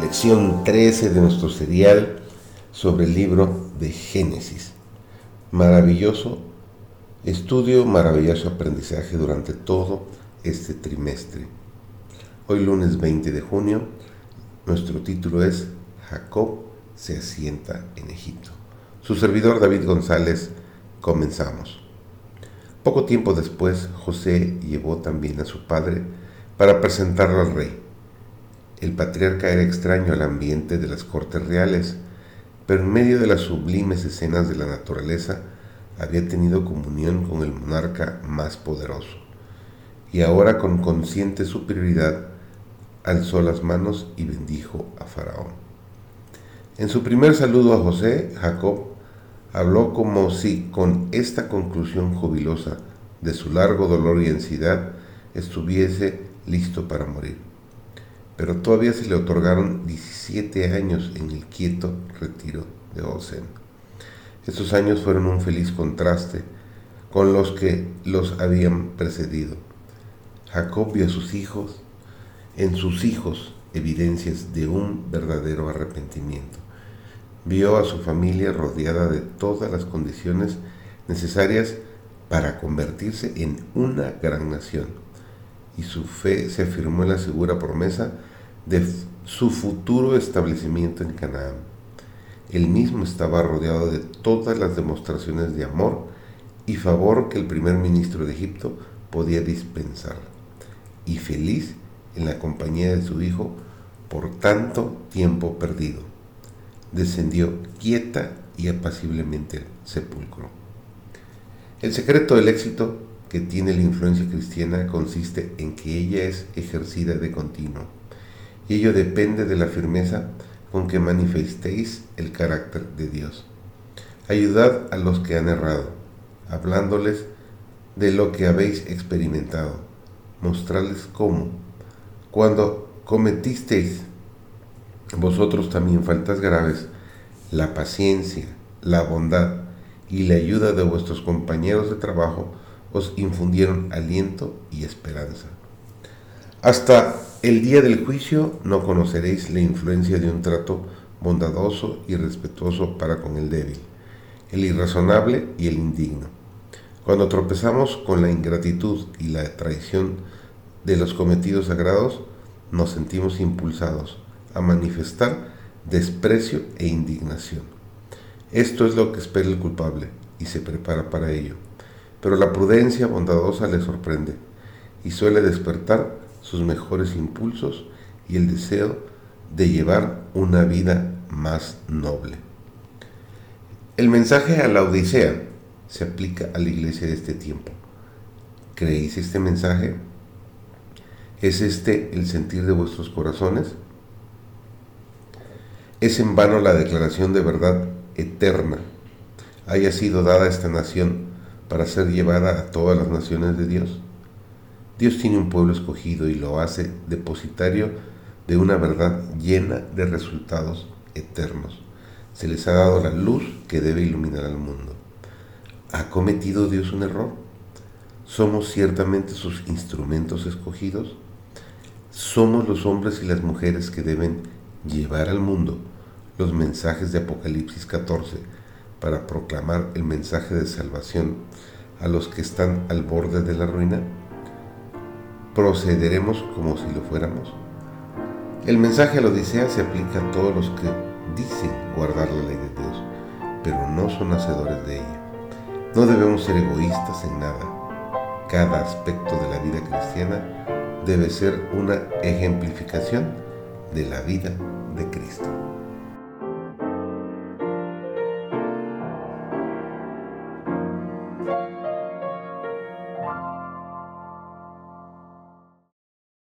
lección 13 de nuestro serial sobre el libro de Génesis. Maravilloso estudio, maravilloso aprendizaje durante todo este trimestre. Hoy lunes 20 de junio, nuestro título es Jacob se asienta en Egipto. Su servidor David González, comenzamos. Poco tiempo después, José llevó también a su padre para presentarlo al rey. El patriarca era extraño al ambiente de las cortes reales, pero en medio de las sublimes escenas de la naturaleza había tenido comunión con el monarca más poderoso. Y ahora con consciente superioridad alzó las manos y bendijo a Faraón. En su primer saludo a José, Jacob habló como si con esta conclusión jubilosa de su largo dolor y ansiedad estuviese listo para morir pero todavía se le otorgaron 17 años en el quieto retiro de Osen. Estos años fueron un feliz contraste con los que los habían precedido. Jacob vio a sus hijos, en sus hijos, evidencias de un verdadero arrepentimiento. Vio a su familia rodeada de todas las condiciones necesarias para convertirse en una gran nación y su fe se afirmó en la segura promesa de su futuro establecimiento en Canaán. Él mismo estaba rodeado de todas las demostraciones de amor y favor que el primer ministro de Egipto podía dispensar, y feliz en la compañía de su hijo por tanto tiempo perdido. Descendió quieta y apaciblemente al sepulcro. El secreto del éxito que tiene la influencia cristiana consiste en que ella es ejercida de continuo, y ello depende de la firmeza con que manifestéis el carácter de Dios. Ayudad a los que han errado, hablándoles de lo que habéis experimentado, mostrarles cómo, cuando cometisteis vosotros también faltas graves, la paciencia, la bondad y la ayuda de vuestros compañeros de trabajo os infundieron aliento y esperanza. Hasta el día del juicio no conoceréis la influencia de un trato bondadoso y respetuoso para con el débil, el irrazonable y el indigno. Cuando tropezamos con la ingratitud y la traición de los cometidos sagrados, nos sentimos impulsados a manifestar desprecio e indignación. Esto es lo que espera el culpable y se prepara para ello pero la prudencia bondadosa le sorprende y suele despertar sus mejores impulsos y el deseo de llevar una vida más noble. El mensaje a la Odisea se aplica a la iglesia de este tiempo. ¿Creéis este mensaje? ¿Es este el sentir de vuestros corazones? ¿Es en vano la declaración de verdad eterna haya sido dada a esta nación para ser llevada a todas las naciones de Dios. Dios tiene un pueblo escogido y lo hace depositario de una verdad llena de resultados eternos. Se les ha dado la luz que debe iluminar al mundo. ¿Ha cometido Dios un error? ¿Somos ciertamente sus instrumentos escogidos? ¿Somos los hombres y las mujeres que deben llevar al mundo los mensajes de Apocalipsis 14 para proclamar el mensaje de salvación a los que están al borde de la ruina? ¿Procederemos como si lo fuéramos? El mensaje a la Odisea se aplica a todos los que dicen guardar la ley de Dios, pero no son hacedores de ella. No debemos ser egoístas en nada. Cada aspecto de la vida cristiana debe ser una ejemplificación de la vida de Cristo.